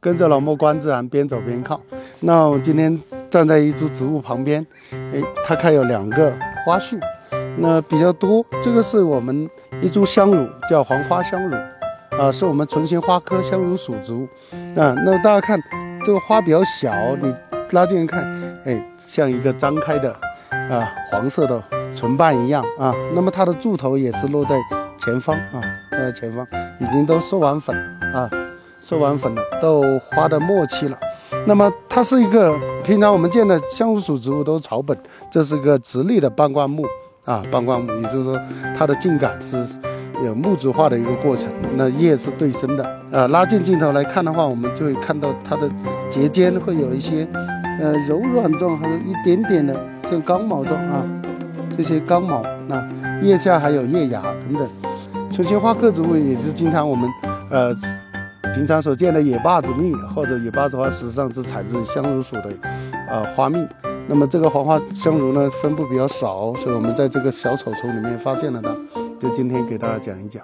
跟着老莫观自然，边走边看。那我今天站在一株植物旁边，哎，它开有两个花序，那比较多。这个是我们一株香乳，叫黄花香乳，啊，是我们唇形花科香乳属植物。啊，那大家看这个花比较小，你拉近看，哎，像一个张开的啊黄色的唇瓣一样啊。那么它的柱头也是落在前方啊，落在前方，已经都授完粉啊。授完粉了，都花的末期了。那么它是一个平常我们见的香乳属植物都是草本，这是个直立的半灌木啊，半灌木，也就是说它的茎秆是有木质化的一个过程。那叶是对生的，呃，拉近镜头来看的话，我们就会看到它的节间会有一些呃柔软状，还有一点点的像刚毛状啊，这些刚毛。那叶下还有叶芽等等。唇形花科植物也是经常我们呃。平常所见的野坝子蜜或者野坝子花，实际上是采自香茹属的，呃花蜜。那么这个黄花香茹呢，分布比较少，所以我们在这个小草丛里面发现了它，就今天给大家讲一讲。